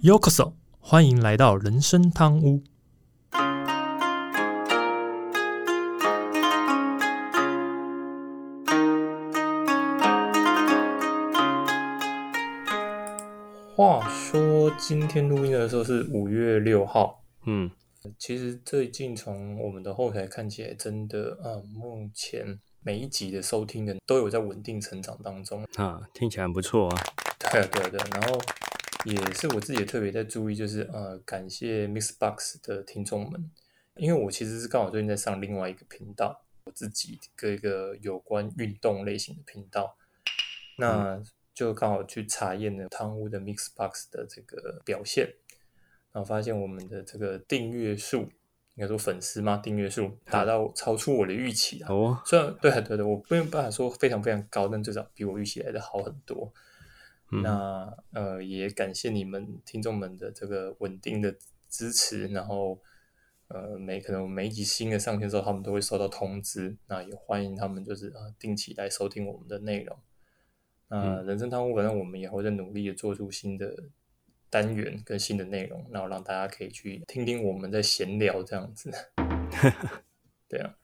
Yokoso，欢迎来到人生汤屋。话说今天录音的时候是五月六号，嗯，其实最近从我们的后台看起来，真的，啊，目前每一集的收听的都有在稳定成长当中。啊，听起来很不错啊。对啊对啊对啊，然后也是我自己也特别在注意，就是呃，感谢 Mixbox 的听众们，因为我其实是刚好最近在上另外一个频道，我自己一个有关运动类型的频道，那就刚好去查验了汤屋的 Mixbox 的这个表现，然后发现我们的这个订阅数，应该说粉丝嘛，订阅数达到超出我的预期啊。哦，虽然对对对，我没有办法说非常非常高，但至少比我预期来的好很多。嗯那呃，也感谢你们听众们的这个稳定的支持，然后呃，每可能每一集新的上线之后，他们都会收到通知。那也欢迎他们就是呃定期来收听我们的内容。那人生汤屋，反正我们也会在努力的做出新的单元跟新的内容，然后让大家可以去听听我们在闲聊这样子。对啊，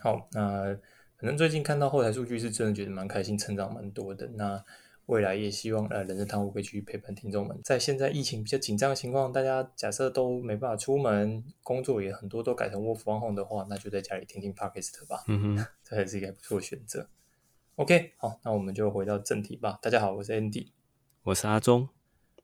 好，那反正最近看到后台数据是真的觉得蛮开心，成长蛮多的。那未来也希望呃，人生堂屋可以继续陪伴听众们。在现在疫情比较紧张的情况，大家假设都没办法出门，工作也很多都改成 work from home 的话，那就在家里听听 podcast 吧，嗯哼，这还是一个不错的选择。OK，好，那我们就回到正题吧。大家好，我是 Andy。我是阿忠。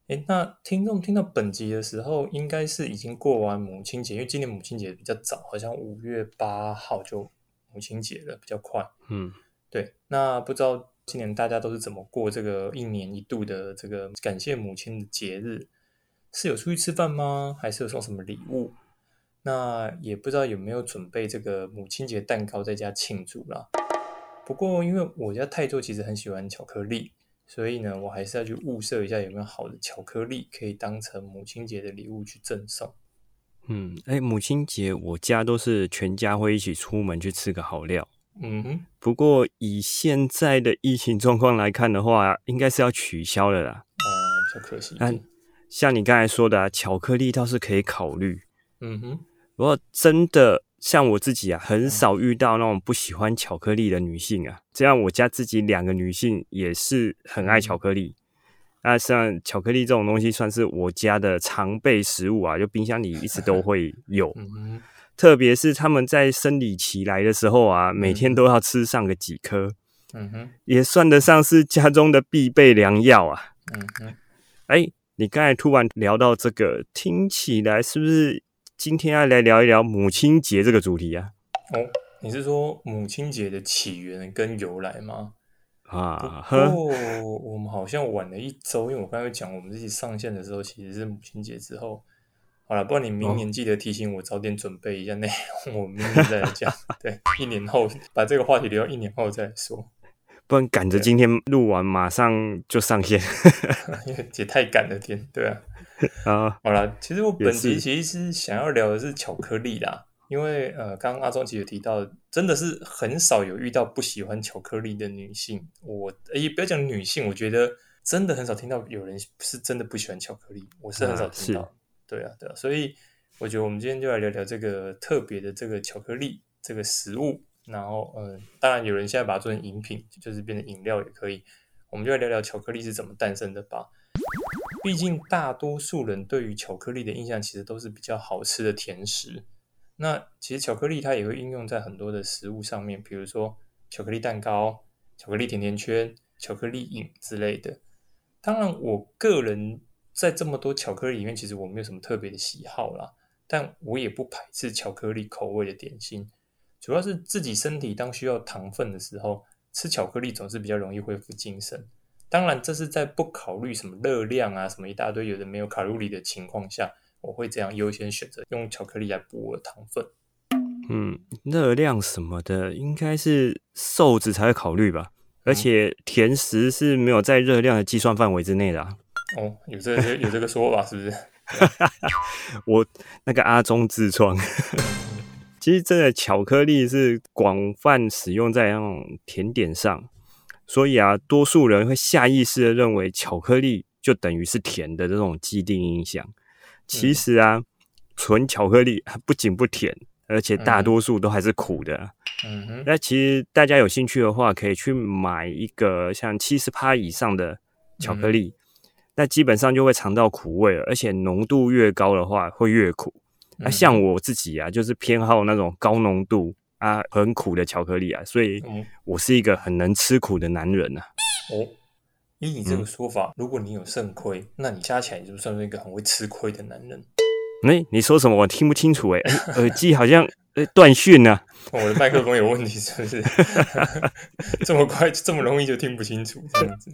诶，那听众听到本集的时候，应该是已经过完母亲节，因为今年母亲节比较早，好像五月八号就母亲节了，比较快。嗯，对，那不知道今年大家都是怎么过这个一年一度的这个感谢母亲的节日？是有出去吃饭吗？还是有送什么礼物？那也不知道有没有准备这个母亲节蛋糕在家庆祝啦。不过因为我家泰座其实很喜欢巧克力，所以呢，我还是要去物色一下有没有好的巧克力可以当成母亲节的礼物去赠送。嗯，哎，母亲节我家都是全家会一起出门去吃个好料。嗯哼，不过以现在的疫情状况来看的话，应该是要取消了啦。呃，比较可惜一那。像你刚才说的、啊，巧克力倒是可以考虑。嗯哼，不过真的像我自己啊，很少遇到那种不喜欢巧克力的女性啊。这样我家自己两个女性也是很爱巧克力。那像巧克力这种东西，算是我家的常备食物啊，就冰箱里一直都会有。嗯哼，特别是他们在生理期来的时候啊，每天都要吃上个几颗，嗯哼，也算得上是家中的必备良药啊。嗯哼。哎，你刚才突然聊到这个，听起来是不是今天要来聊一聊母亲节这个主题啊？哦，你是说母亲节的起源跟由来吗？啊，呵，哦，我们好像晚了一周，因为我刚才讲我们自己上线的时候其实是母亲节之后。好了，不然你明年记得提醒我早点准备一下内容，我明年再来讲。对，一年后把这个话题留到一年后再说，不然赶着今天录完，马上就上线 因为也太赶了天，对啊。啊。好了，其实我本也集其实是想要聊的是巧克力啦，因为呃，刚刚阿忠其实有提到，真的是很少有遇到不喜欢巧克力的女性。我也不要讲女性，我觉得真的很少听到有人是真的不喜欢巧克力，我是很少啊听到。是对啊，对啊，所以我觉得我们今天就来聊聊这个特别的这个巧克力这个食物。然后，嗯，当然有人现在把它做成饮品，就是变成饮料也可以。我们就来聊聊巧克力是怎么诞生的吧。毕竟大多数人对于巧克力的印象其实都是比较好吃的甜食。那其实巧克力它也会应用在很多的食物上面，比如说巧克力蛋糕、巧克力甜甜圈、巧克力饮之类的。当然，我个人在这么多巧克力里面，其实我没有什么特别的喜好啦，但我也不排斥巧克力口味的点心。主要是自己身体当需要糖分的时候，吃巧克力总是比较容易恢复精神。当然，这是在不考虑什么热量啊、什么一大堆有的没有卡路里的情况下，我会这样优先选择用巧克力来补我的糖分。嗯，热量什么的，应该是瘦子才会考虑吧。而且甜食是没有在热量的计算范围之内的、啊。哦，有这个有这个说法是不是？我那个阿中痔疮，其实真的巧克力是广泛使用在那种甜点上，所以啊，多数人会下意识的认为巧克力就就等于是甜的这种既定印象。其实啊，纯巧克力 不仅不甜，而且大多数都还是苦的。嗯哼，那其实大家有兴趣的话，可以去买一个像七十趴以上的巧克力，那基本上就会尝到苦味了，而且浓度越高的话会越苦。那像我自己啊，就是偏好那种高浓度啊、很苦的巧克力啊，所以我是一个很能吃苦的男人呐。哦，以你这个说法，如果你有肾亏，那你加起来就算是一个很会吃亏的男人。哎，你说什么？我听不清楚。哎，耳机好像呃断讯呢。我的麦克风有问题是不是？这么快，这么容易就听不清楚这样子？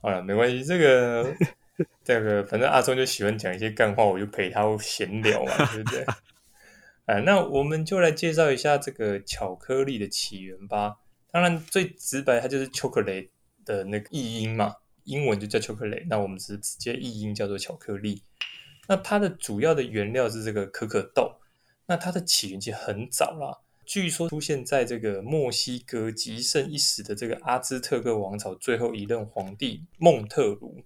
好了，没关系，这个。这个反正阿忠就喜欢讲一些干话，我就陪他闲聊嘛，对不对？哎，那我们就来介绍一下这个巧克力的起源吧。当然，最直白，它就是 chocolate 的那个译音嘛，英文就叫 chocolate。那我们是直接译音叫做巧克力。那它的主要的原料是这个可可豆。那它的起源其实很早啦，据说出现在这个墨西哥极盛一时的这个阿兹特克王朝最后一任皇帝孟特鲁。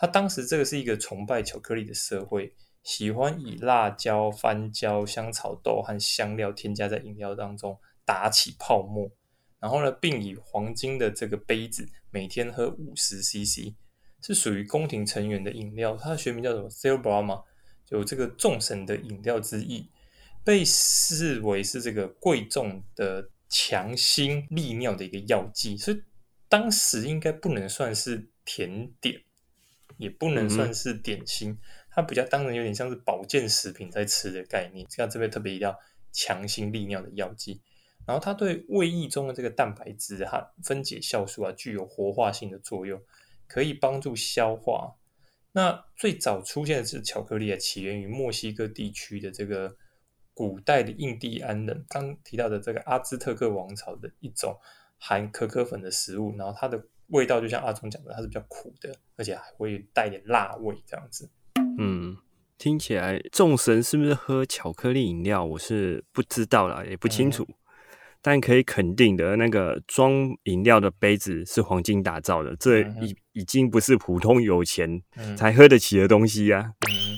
他当时这个是一个崇拜巧克力的社会，喜欢以辣椒、番椒、香草豆和香料添加在饮料当中，打起泡沫。然后呢，并以黄金的这个杯子每天喝五十 CC，是属于宫廷成员的饮料。它的学名叫什么 s i l b r a 嘛，有这个众神的饮料之意，被视为是这个贵重的强心利尿的一个药剂，所以当时应该不能算是甜点。也不能算是点心，它比较当然有点像是保健食品在吃的概念。像这边特别一定要强心利尿的药剂，然后它对胃液中的这个蛋白质和分解酵素啊具有活化性的作用，可以帮助消化。那最早出现的是巧克力啊，起源于墨西哥地区的这个古代的印第安人，刚提到的这个阿兹特克王朝的一种含可可粉的食物，然后它的。味道就像阿忠讲的，它是比较苦的，而且还会带点辣味这样子。嗯，听起来众神是不是喝巧克力饮料？我是不知道啦，也不清楚。但可以肯定的，那个装饮料的杯子是黄金打造的，这已已经不是普通有钱才喝得起的东西呀。嗯，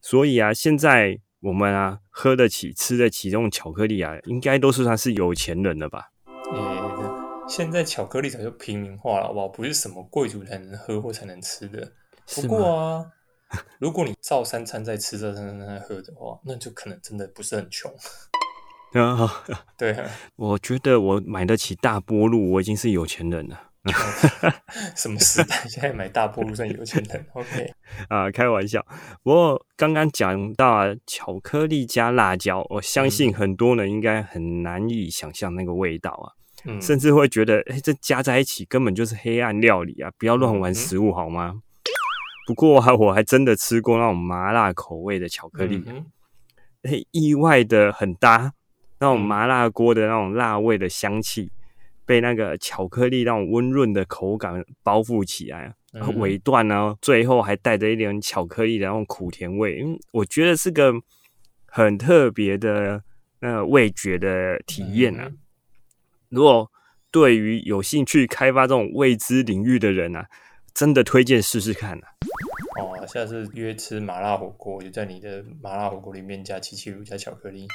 所以啊，现在我们啊喝得起、吃得起这种巧克力啊，应该都是算是有钱人了吧？现在巧克力早就平民化了，好不好？不是什么贵族才能喝或才能吃的。不过啊，如果你照三餐在吃、照三餐在喝的话，那就可能真的不是很穷。啊，对，我觉得我买得起大波路，我已经是有钱人了。什么时代？现在买大波路算有钱人？OK 啊，开玩笑。不过刚刚讲到啊，巧克力加辣椒，我相信很多人应该很难以想象那个味道啊。甚至会觉得，哎，这加在一起根本就是黑暗料理啊！不要乱玩食物好吗？不过啊，我还真的吃过那种麻辣口味的巧克力，哎，意外的很搭，那种麻辣锅的那种辣味的香气，被那个巧克力那种温润的口感包覆起来，尾段呢，最后还带着一点巧克力的那种苦甜味，嗯，我觉得是个很特别的那味觉的体验啊。如果对于有兴趣开发这种未知领域的人啊，真的推荐试试看啊！哦，下次约吃麻辣火锅，就在你的麻辣火锅里面加七七乳加巧克力。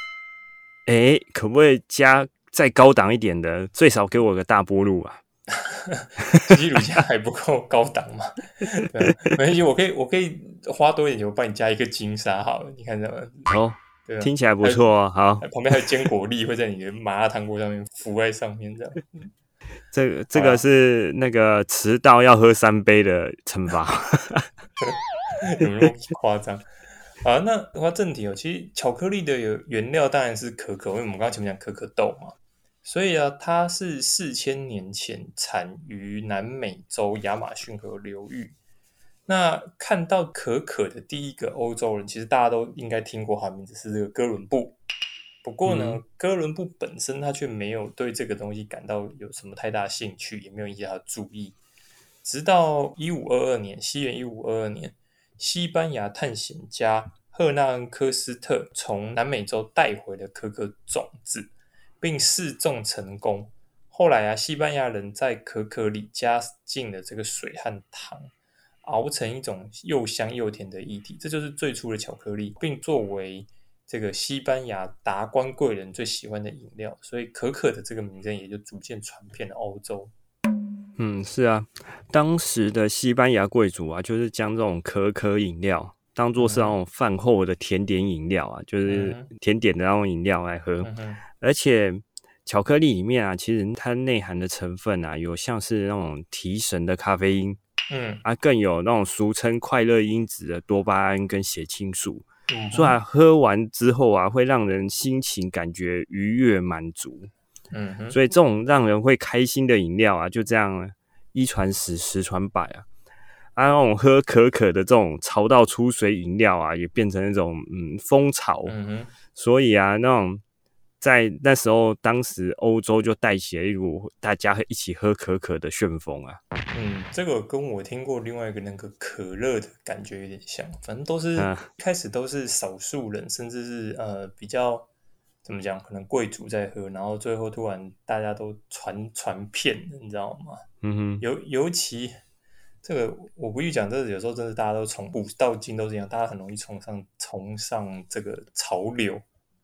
哎，可不可以加再高档一点的？最少给我个大波路啊！七七乳加还不够高档吗？没关系，我可以，我可以花多一点，我帮你加一个金沙好了。你看怎么？好。听起来不错哦，好，旁边还有坚果粒会在你的麻辣烫锅上面浮在上面，这样。这这个是那个迟到要喝三杯的惩罚，有没有夸张？啊，那话正题哦，其实巧克力的原料当然是可可，因为我们刚刚前面讲可可豆嘛，所以啊，它是四千年前产于南美洲亚马逊河流域。那看到可可的第一个欧洲人，其实大家都应该听过他的名字是这个哥伦布。不过呢，哥伦布本身他却没有对这个东西感到有什么太大兴趣，也没有引起他的注意。直到一五二二年，西元一五二二年，西班牙探险家赫纳恩科斯特从南美洲带回了可可种子，并试种成功。后来啊，西班牙人在可可里加进了这个水和糖。熬成一种又香又甜的液体，这就是最初的巧克力，并作为这个西班牙达官贵人最喜欢的饮料，所以可可的这个名称也就逐渐传遍了欧洲。嗯，是啊，当时的西班牙贵族啊，就是将这种可可饮料当做是那种饭后的甜点饮料啊，就是甜点的那种饮料来喝，而且巧克力里面啊，其实它内含的成分啊，有像是那种提神的咖啡因，嗯，啊，更有那种俗称快乐因子的多巴胺跟血清素，所以喝完之后啊，会让人心情感觉愉悦满足。嗯，所以这种让人会开心的饮料啊，就这样一传十，十传百啊。啊，那种喝可可的这种潮到出水饮料啊，也变成那种嗯风潮。嗯哼，所以啊，那种在那时候，当时欧洲就带起了一股大家一起喝可可的旋风啊。嗯，这个跟我听过另外一个那个可乐的感觉有点像，反正都是开始都是少数人，甚至是呃比较。怎么讲？可能贵族在喝，然后最后突然大家都传传遍，你知道吗？嗯哼。尤尤其这个，我不去讲，这有时候真的大家都从古到今都是一样，大家很容易崇尚崇尚这个潮流，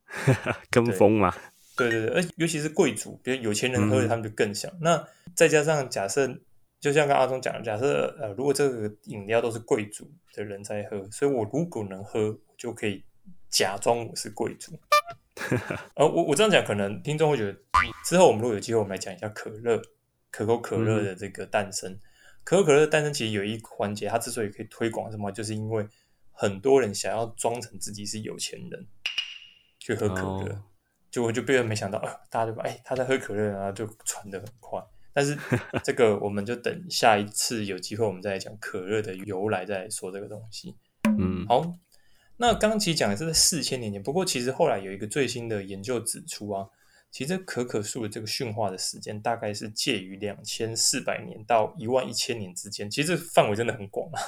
跟风嘛。对对对，而尤其是贵族，比如有钱人喝的，他们就更想。那再加上假设，就像跟阿忠讲的，假设呃，如果这个饮料都是贵族的人在喝，所以我如果能喝，我就可以假装我是贵族。呃，我我这样讲，可能听众会觉得，之后我们如果有机会，我们来讲一下可乐，可口可乐的这个诞生。可口可乐的诞生其实有一环节，它之所以可以推广什么，就是因为很多人想要装成自己是有钱人去喝可乐，就我就被人没想到，呃，大家就哎他在喝可乐，然后就传的很快。但是 这个我们就等下一次有机会，我们再来讲可乐的由来，再说这个东西。嗯，好。那刚刚其实讲的是在四千年前，不过其实后来有一个最新的研究指出啊，其实可可树的这个驯化的时间大概是介于两千四百年到一万一千年之间，其实这范围真的很广啊，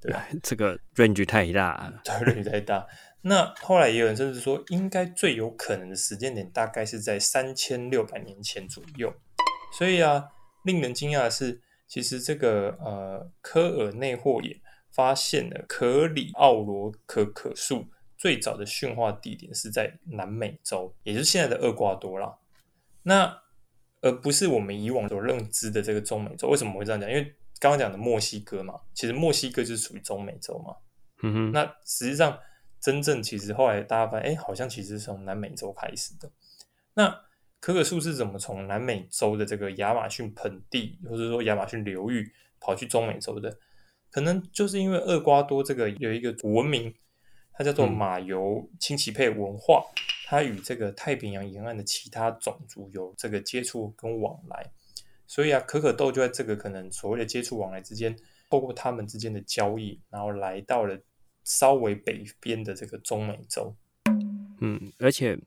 对吧？这个 range 太大，对，range 太大。那后来也有人甚至说，应该最有可能的时间点大概是在三千六百年前左右。所以啊，令人惊讶的是，其实这个呃科尔内霍也。发现了可里奥罗可可树最早的驯化地点是在南美洲，也就是现在的厄瓜多啦。那而不是我们以往所认知的这个中美洲。为什么会这样讲？因为刚刚讲的墨西哥嘛，其实墨西哥就是属于中美洲嘛。嗯哼。那实际上，真正其实后来大家发现，哎，好像其实是从南美洲开始的。那可可树是怎么从南美洲的这个亚马逊盆地，或者说亚马逊流域跑去中美洲的？可能就是因为厄瓜多这个有一个文明，它叫做马尤亲戚配文化，它与这个太平洋沿岸的其他种族有这个接触跟往来，所以啊，可可豆就在这个可能所谓的接触往来之间，透过他们之间的交易，然后来到了稍微北边的这个中美洲。嗯，而且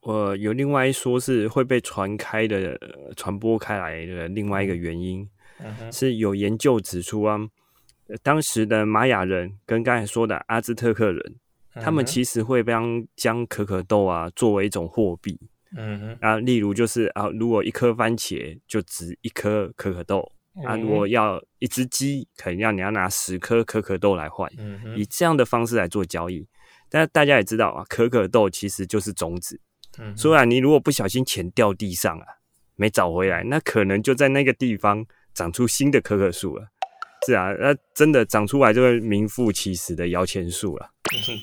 我有另外一说是会被传开的、传播开来的另外一个原因，嗯是有研究指出啊。当时的玛雅人跟刚才说的阿兹特克人，他们其实会将将可可豆啊作为一种货币。嗯哼，啊，例如就是啊，如果一颗番茄就值一颗可可豆啊，如果要一只鸡，可能要你要拿十颗可可豆来换，以这样的方式来做交易。但大家也知道啊，可可豆其实就是种子。嗯，虽然你如果不小心钱掉地上啊，没找回来，那可能就在那个地方长出新的可可树了。是啊，那真的长出来就会名副其实的摇钱树了。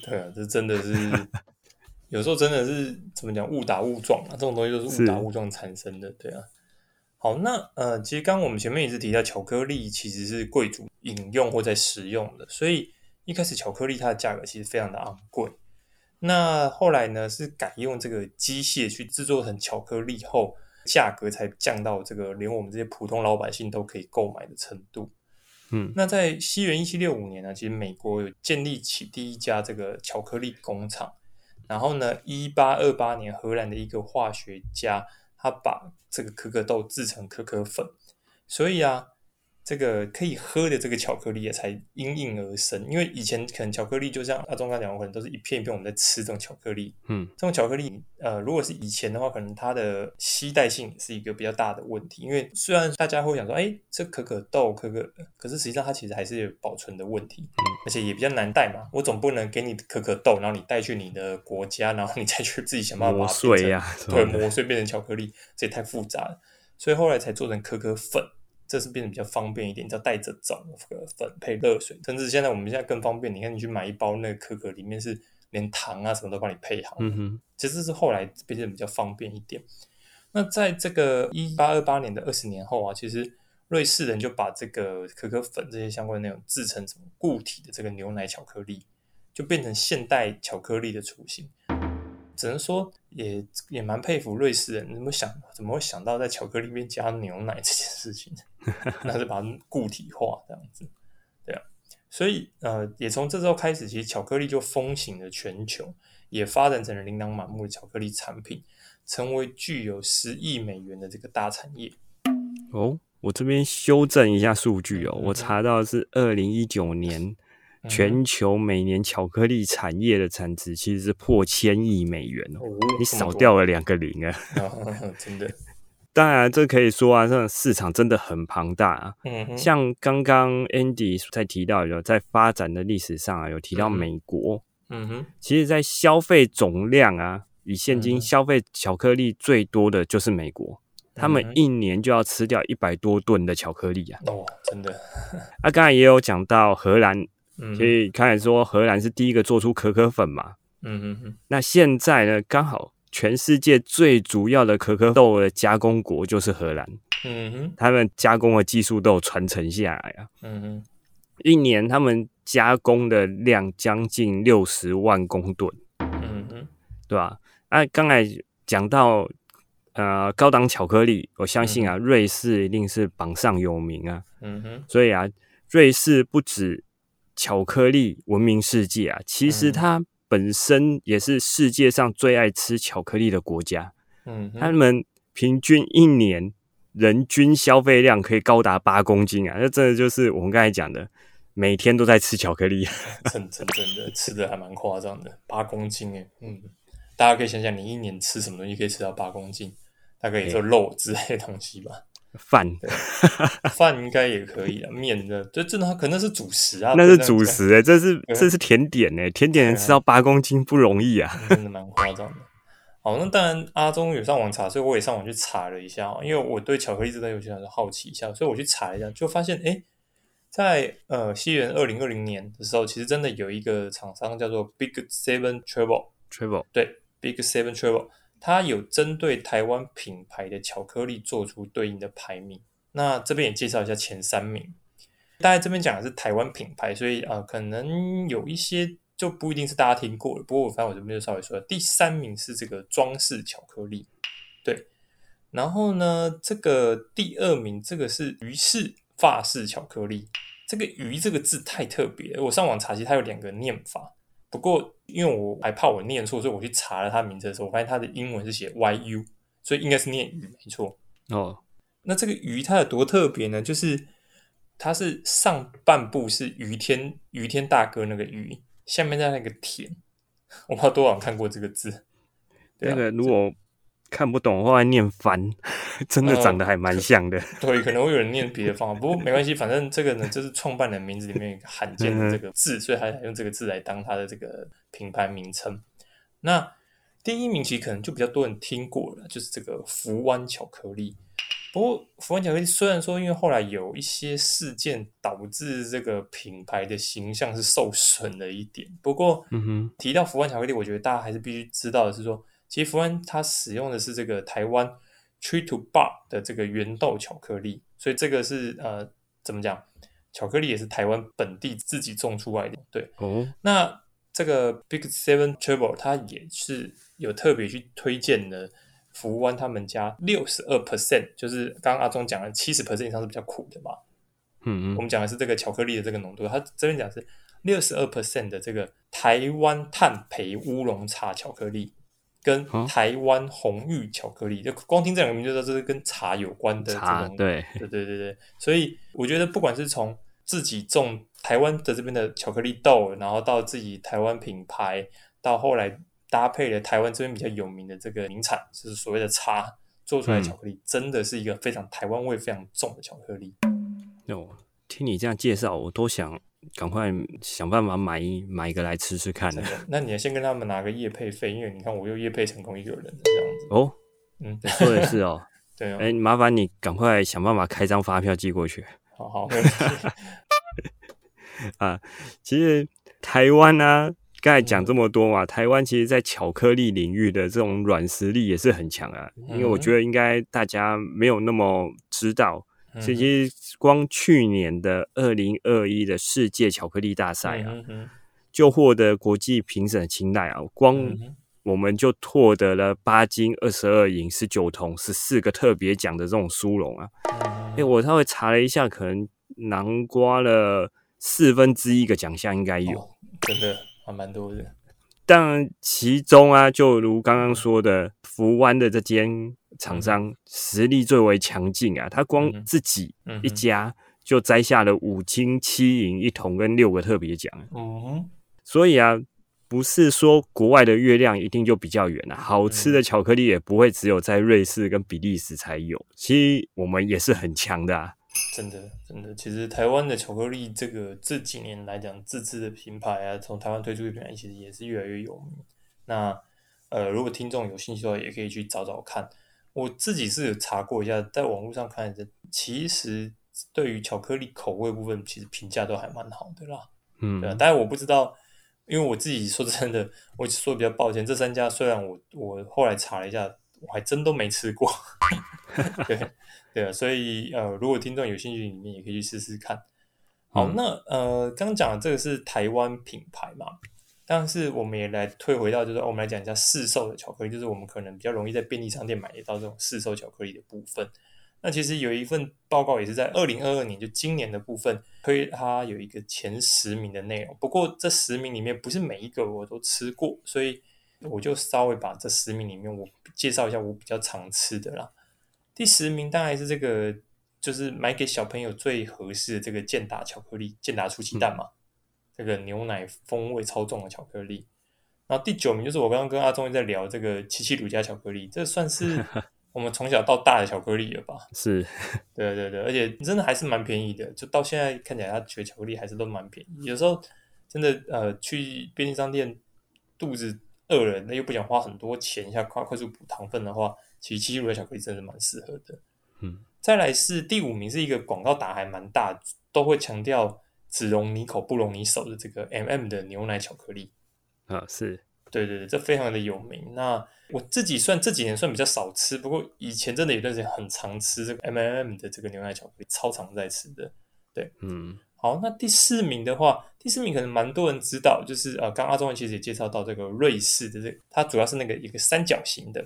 对啊，这真的是有时候真的是怎么讲误打误撞啊，这种东西都是误打误撞产生的。对啊，好，那呃，其实刚刚我们前面也是提到巧克力其实是贵族饮用或在食用的，所以一开始巧克力它的价格其实非常的昂贵。那后来呢，是改用这个机械去制作成巧克力后，价格才降到这个连我们这些普通老百姓都可以购买的程度。嗯，那在西元一七六五年呢，其实美国有建立起第一家这个巧克力工厂。然后呢，一八二八年，荷兰的一个化学家，他把这个可可豆制成可可粉。所以啊，这个可以喝的这个巧克力也才应运而生。因为以前可能巧克力就像阿忠刚讲，可能都是一片一片我们在吃这种巧克力。嗯，这种巧克力，呃，如果是以前的话，可能它的吸带性是一个比较大的问题。因为虽然大家会想说，哎，这可可豆可可，可是实际上它其实还是有保存的问题，而且也比较难带嘛。我总不能给你可可豆，然后你带去你的国家，然后你再去自己想办法磨碎呀，对，磨碎变成巧克力，这也太复杂了。所以后来才做成可可粉。这是变得比较方便一点，叫带着走个粉配热水，甚至现在我们现在更方便。你看，你去买一包那个可可，里面是连糖啊什么都帮你配好。嗯哼，其实是后来变得比较方便一点。那在这个一八二八年的二十年后啊，其实瑞士人就把这个可可粉这些相关的内容制成什么固体的这个牛奶巧克力，就变成现代巧克力的雏形。只能说也也蛮佩服瑞士人，怎么想怎么会想到在巧克力里面加牛奶这件事情，那是把它固体化这样子，对啊，所以呃，也从这时候开始，其实巧克力就风行了全球，也发展成了琳琅满目的巧克力产品，成为具有十亿美元的这个大产业。哦，我这边修正一下数据哦，我查到是二零一九年。全球每年巧克力产业的产值其实是破千亿美元哦，你少掉了两个零啊！真的，当然这可以说啊，这市场真的很庞大啊。嗯，像刚刚 Andy 在提到有在发展的历史上啊，有提到美国。嗯哼，其实，在消费总量啊，以现金消费巧克力最多的就是美国，他们一年就要吃掉一百多吨的巧克力啊！哦，真的。啊，刚才也有讲到荷兰。所以刚才说荷兰是第一个做出可可粉嘛，嗯嗯嗯。那现在呢，刚好全世界最主要的可可豆的加工国就是荷兰，嗯哼，他们加工的技术都有传承下来啊，嗯哼，一年他们加工的量将近六十万公吨，嗯哼，对吧？那刚才讲到呃高档巧克力，我相信啊，瑞士一定是榜上有名啊，嗯哼，所以啊，瑞士不止。巧克力闻名世界啊，其实它本身也是世界上最爱吃巧克力的国家。嗯，他们平均一年人均消费量可以高达八公斤啊，那真的就是我们刚才讲的，每天都在吃巧克力。真真真的吃的还蛮夸张的，八公斤诶。嗯，大家可以想想，你一年吃什么东西可以吃到八公斤？大概也就肉之类的东西吧。饭，饭应该也可以啊。面的，这真的可能是主食啊。那是主食哎，这是 这是甜点哎，甜点能吃到八公斤不容易啊，真的蛮夸张的。好，那当然阿忠有上网查，所以我也上网去查了一下，因为我对巧克力这东西有些好奇一下，所以我去查一下，就发现哎，在呃西元二零二零年的时候，其实真的有一个厂商叫做 Big Seven Travel，Travel 对，Big Seven Travel。它有针对台湾品牌的巧克力做出对应的排名，那这边也介绍一下前三名。大家这边讲的是台湾品牌，所以啊，可能有一些就不一定是大家听过的。不过我反正我这边就稍微说，第三名是这个装饰巧克力，对。然后呢，这个第二名这个是鱼式法式巧克力，这个鱼这个字太特别，我上网查，其实它有两个念法。不过，因为我还怕我念错，所以我去查了他名字的时候，我发现他的英文是写 YU，所以应该是念鱼没错。哦，那这个鱼它有多特别呢？就是它是上半部是于天于天大哥那个鱼，下面在那个田，我不知道多少人看过这个字。那个如果。看不懂的话，念翻，真的长得还蛮像的。对，可能会有人念别的方法，不过没关系，反正这个呢，就是创办人名字里面 罕见的这个字，所以他用这个字来当他的这个品牌名称。那第一名其实可能就比较多人听过了，就是这个福湾巧克力。不过福湾巧克力虽然说因为后来有一些事件导致这个品牌的形象是受损了一点，不过嗯哼，提到福湾巧克力，我觉得大家还是必须知道的是说。其实福湾它使用的是这个台湾 Tree to Bar 的这个原豆巧克力，所以这个是呃怎么讲？巧克力也是台湾本地自己种出来的。对，哦，那这个 Big Seven Travel 它也是有特别去推荐的福湾他们家六十二 percent，就是刚刚阿忠讲的七十 percent 以上是比较苦的嘛。嗯嗯，我们讲的是这个巧克力的这个浓度，它这边讲是六十二 percent 的这个台湾炭焙乌龙茶巧克力。跟台湾红玉巧克力，就光听这两个名就知道这是跟茶有关的这种。对对对对对，所以我觉得不管是从自己种台湾的这边的巧克力豆，然后到自己台湾品牌，到后来搭配了台湾这边比较有名的这个名产，就是所谓的茶做出来巧克力，真的是一个非常台湾味非常重的巧克力。哦，听你这样介绍，我都想。赶快想办法买一买一个来吃吃看。那你要先跟他们拿个叶配费，因为你看我又叶配成功一个人这样子。哦，嗯，说的是哦。对哦。哎，麻烦你赶快想办法开张发票寄过去。好好。啊，其实台湾呢，刚才讲这么多嘛，台湾其实在巧克力领域的这种软实力也是很强啊。因为我觉得应该大家没有那么知道。其实光去年的二零二一的世界巧克力大赛啊，就获得国际评审青睐啊。光我们就获得了八金、二十二银、十九铜、十四个特别奖的这种殊荣啊。哎，我稍微查了一下，可能囊括了四分之一个奖项，应该有，真的还蛮多的。但其中啊，就如刚刚说的，福湾的这间。厂商实力最为强劲啊！他光自己一家就摘下了五金七银一铜跟六个特别奖。嗯，所以啊，不是说国外的月亮一定就比较圆啊，好吃的巧克力也不会只有在瑞士跟比利时才有。其实我们也是很强的啊！真的，真的，其实台湾的巧克力这个这几年来讲，自制的品牌啊，从台湾推出的品牌其实也是越来越有名。那呃，如果听众有兴趣的话，也可以去找找看。我自己是有查过一下，在网络上看的，其实对于巧克力口味部分，其实评价都还蛮好的啦。嗯，对啊。但是我不知道，因为我自己说真的，我说比较抱歉，这三家虽然我我后来查了一下，我还真都没吃过。对对啊，所以呃，如果听众有兴趣，你们也可以去试试看。好，那呃，刚讲的这个是台湾品牌嘛？但是我们也来退回到，就是我们来讲一下市售的巧克力，就是我们可能比较容易在便利商店买得到这种市售巧克力的部分。那其实有一份报告也是在二零二二年，就今年的部分推它有一个前十名的内容。不过这十名里面不是每一个我都吃过，所以我就稍微把这十名里面我介绍一下我比较常吃的啦。第十名当然是这个，就是买给小朋友最合适的这个健达巧克力，健达出奇蛋嘛。这个牛奶风味超重的巧克力，然后第九名就是我刚刚跟阿忠在聊这个七七乳加巧克力，这算是 我们从小到大的巧克力了吧？是，对对对，而且真的还是蛮便宜的，就到现在看起来，它学巧克力还是都蛮便宜。有时候真的呃，去便利商店肚子饿了，那又不想花很多钱一下快快速补糖分的话，其实七七乳的巧克力真的蛮适合的。嗯，再来是第五名，是一个广告打还蛮大，都会强调。只容你口不容你手的这个 M M 的牛奶巧克力啊，是对对对，这非常的有名。那我自己算这几年算比较少吃，不过以前真的有段时间很常吃这个 M M 的这个牛奶巧克力，超常在吃的。对，嗯，好，那第四名的话，第四名可能蛮多人知道，就是呃，刚阿忠其实也介绍到这个瑞士的这，它主要是那个一个三角形的。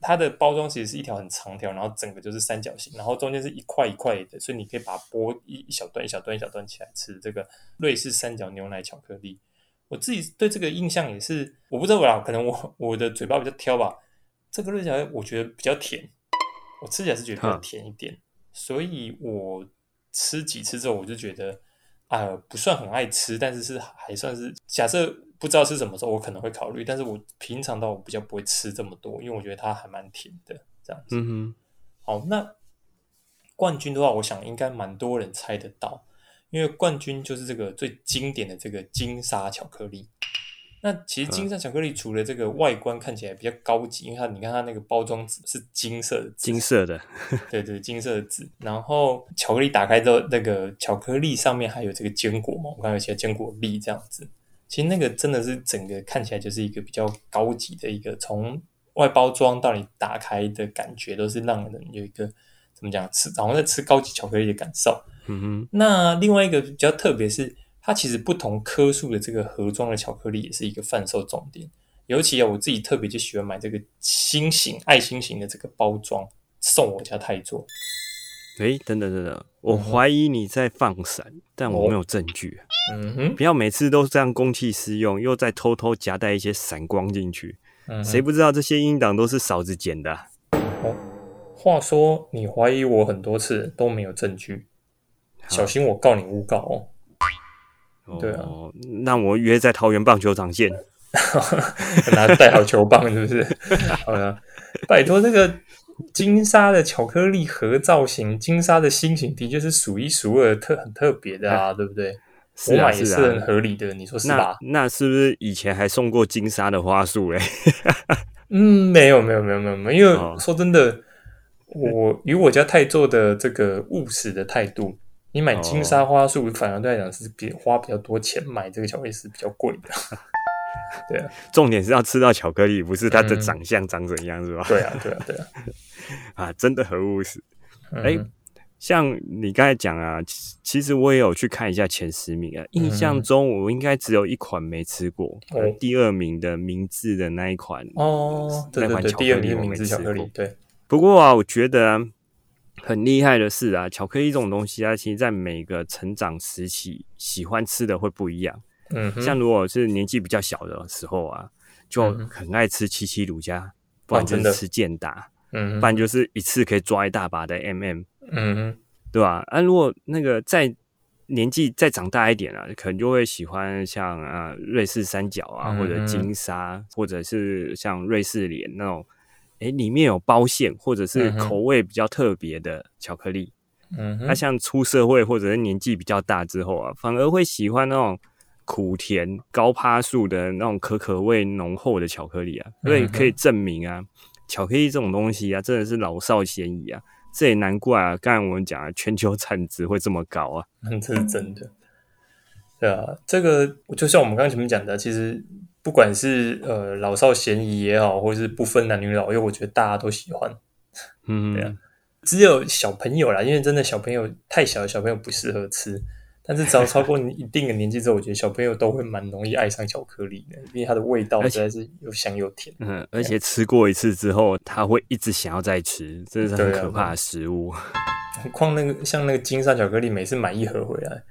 它的包装其实是一条很长条，然后整个就是三角形，然后中间是一块一块的，所以你可以把它剥一一小段一小段一小段起来吃。这个瑞士三角牛奶巧克力，我自己对这个印象也是，我不知道啦，可能我我的嘴巴比较挑吧。这个瑞士我觉得比较甜，我吃起来是觉得比较甜一点，所以我吃几次之后我就觉得，啊，不算很爱吃，但是是还算是假设。不知道是什么时候，我可能会考虑，但是我平常到我比较不会吃这么多，因为我觉得它还蛮甜的这样子。嗯哼。好，那冠军的话，我想应该蛮多人猜得到，因为冠军就是这个最经典的这个金沙巧克力。那其实金色巧克力除了这个外观看起来比较高级，因为它你看它那个包装纸是金色的，金色的，对对，金色的纸。然后巧克力打开之后，那个巧克力上面还有这个坚果嘛，我看有些坚果粒这样子。其实那个真的是整个看起来就是一个比较高级的一个，从外包装到你打开的感觉，都是让人有一个怎么讲吃，然后在吃高级巧克力的感受。嗯哼。那另外一个比较特别是，它其实不同颗数的这个盒装的巧克力也是一个贩售重点。尤其啊，我自己特别就喜欢买这个心形爱心型的这个包装，送我家泰座。哎，等等等等，我怀疑你在放闪，但我没有证据。嗯哼，不要每次都这样公器私用，又再偷偷夹带一些闪光进去。嗯谁不知道这些音档都是嫂子剪的啊、哦，话说你怀疑我很多次都没有证据，小心我告你诬告哦。对啊哦，那我约在桃园棒球场见。拿带好球棒是不是？好了，拜托这个金沙的巧克力盒造型，金沙的心情的确是数一数二特很特别的啊，对不对？是啊我买也是是很啊，合理的，你说是吧？那是不是以前还送过金沙的花束嘞？嗯，没有没有没有没有没有，因为哦说真的，我以我家泰做的这个务实的态度，你买金哦沙花束，反而对来讲是比花比较多钱买这个巧克力是比较贵的。对啊，重点是要吃到巧克力，不是它的嗯长相长怎样，是吧？对啊，对啊，对啊。啊，真的很务实。嗯哎像你刚才讲啊，其其实我也有去看一下前十名啊，印象中我应该只有一款没吃过，第二名的明治的那一款。哦，那款巧克力第二名是我没明治巧吃过，克力对，不过啊，我觉得、啊、很厉害的是啊，巧克力这种东西啊，其实在每个成长时期喜欢吃的会不一样。嗯哼，像如果是年纪比较小的时候啊，就很爱吃七七乳加，不然就是吃健达，嗯哼不然就是一次可以抓一大把的 MM。嗯哼，对吧？啊，如果那个再年纪再长大一点啊，可能就会喜欢像啊瑞士三角啊，嗯或者金沙，或者是像瑞士莲那种，诶，里面有包馅或者是口味比较特别的巧克力。那、嗯那，像出社会或者是年纪比较大之后啊，反而会喜欢那种苦甜高趴数的那种可可味浓厚的巧克力啊，所以嗯哼可以证明啊，巧克力这种东西啊，真的是老少咸宜啊。这也难怪啊，刚才我们讲啊，全球产值会这么高啊。嗯，这是真的。对啊，这个就像我们刚刚前面讲的，其实不管是呃老少咸宜也好，或是不分男女老幼，我觉得大家都喜欢。嗯，对啊只有小朋友啦，因为真的小朋友太小的小朋友不适合吃。但是只要超过你一定的年纪之后，我觉得小朋友都会蛮容易爱上巧克力的，因为它的味道实在是又香又甜。嗯，而且吃过一次之后，他会一直想要再吃，这是很可怕的食物。何况那个像那个金沙巧克力，每次买一盒回来，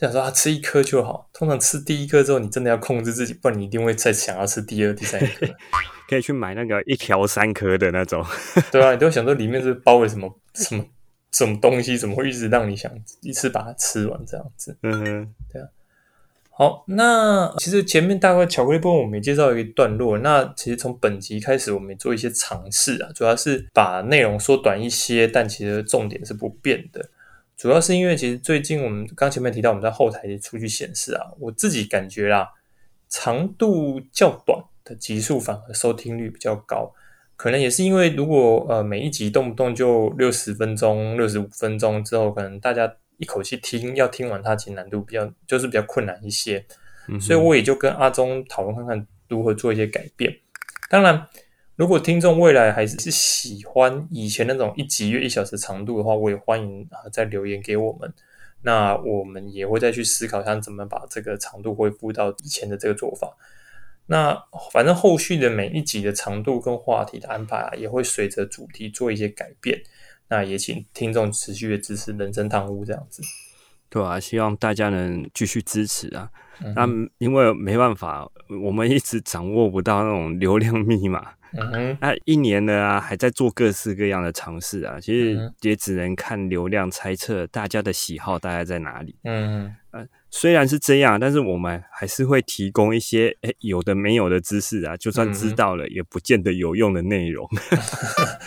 就想说啊吃一颗就好。通常吃第一颗之后，你真的要控制自己，不然你一定会再想要吃第二、第三颗。可以去买那个一条三颗的那种。对啊，你都会想说里面是包了什么什么什么东西，怎么会一直让你想一次把它吃完这样子？嗯哼，好，那其实前面大概巧克力部分我们也介绍一个段落，那其实从本集开始我们也做一些尝试啊，主要是把内容缩短一些，但其实重点是不变的。主要是因为其实最近我们刚前面提到我们在后台数据显示啊，我自己感觉啦，长度较短的集数反而收听率比较高，可能也是因为如果呃每一集动不动就六十分钟、六十五分钟之后，可能大家一口气听要听完它，其实难度比较就是比较困难一些。嗯所以我也就跟阿忠讨论看看如何做一些改变。当然，如果听众未来还是是喜欢以前那种一集约一小时长度的话，我也欢迎啊再留言给我们。那我们也会再去思考，一下怎么把这个长度恢复到以前的这个做法。那反正后续的每一集的长度跟话题的安排啊，也会随着主题做一些改变。那也请听众持续的支持人生汤屋这样子。对啊，希望大家能继续支持啊。那、因为没办法，我们一直掌握不到那种流量密码。嗯哼，那一年呢啊，还在做各式各样的尝试啊，其实嗯也只能看流量猜测大家的喜好大概在哪里。嗯。虽然是这样，但是我们还是会提供一些诶有的没有的知识啊，就算知道了，也不见得有用的内容。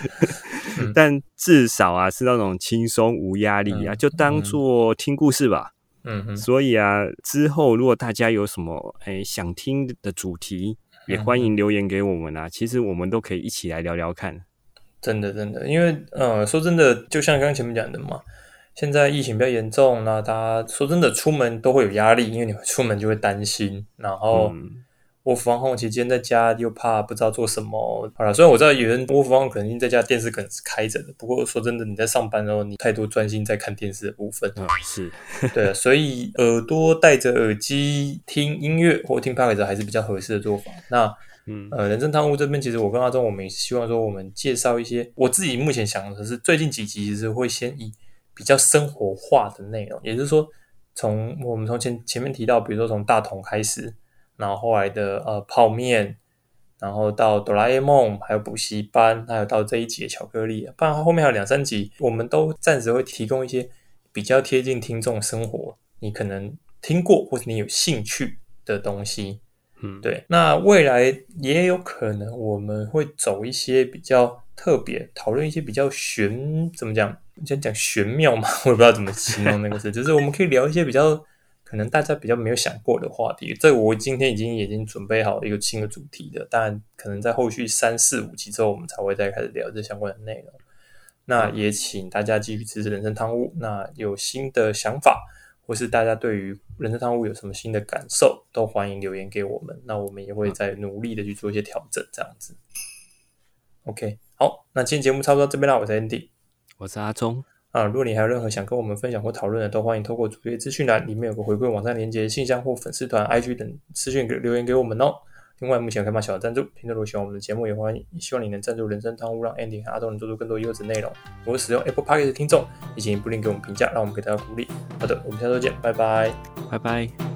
但至少啊，是那种轻松无压力啊，嗯就当做听故事吧。嗯哼，所以啊，之后如果大家有什么诶想听的主题，也欢迎留言给我们啊。其实我们都可以一起来聊聊看。真的真的，因为呃，说真的，就像刚刚前面讲的嘛，现在疫情比较严重，那大家说真的出门都会有压力，因为你出门就会担心，然后嗯我防控期间在家又怕不知道做什么。好了，虽然我知道有人我防控可能在家电视可能是开着的，不过说真的，你在上班的时候，你太多专心在看电视的部分，啊，是，对啊，所以耳朵戴着耳机听音乐或听 p o d c a 还是比较合适的做法。那嗯呃，人生汤屋这边，其实我跟阿忠，我们也希望说，我们介绍一些我自己目前想的是，最近几集其实会先以比较生活化的内容，也就是说，从我们从前前面提到，比如说从大同开始，然后后来的呃泡面，然后到哆啦 A 梦，还有补习班，还有到这一集的巧克力，不然后面还有两三集，我们都暂时会提供一些比较贴近听众生活，你可能听过或者你有兴趣的东西。嗯，对，那未来也有可能我们会走一些比较特别，讨论一些比较玄，怎么讲？先讲玄妙嘛，我也不知道怎么形容那个词，就是我们可以聊一些比较可能大家比较没有想过的话题。这我今天已经已经准备好一个新的主题的，但可能在后续三四五集之后，我们才会再开始聊这相关的内容。那也请大家继续支持人生汤屋，那有新的想法。或是大家对于人生汤屋有什么新的感受，都欢迎留言给我们。那我们也会在努力的去做一些调整，这样子。OK，好，那今天节目差不多到这边啦。我是 Andy，我是阿忠啊。如果你还有任何想跟我们分享或讨论的，都欢迎透过主页资讯栏里面有个回馈网站连接、信箱或粉丝团 IG 等私讯留言给我们哦。另外，目前开放小赞助，听众如果喜欢我们的节目，也欢迎希望你能赞助人生汤屋，让 Andy 和阿东能做出更多优质内容。我是使用 Apple Park 的听众，以及不吝给我们评价，让我们给大家鼓励。好的，我们下周见，拜拜，拜拜。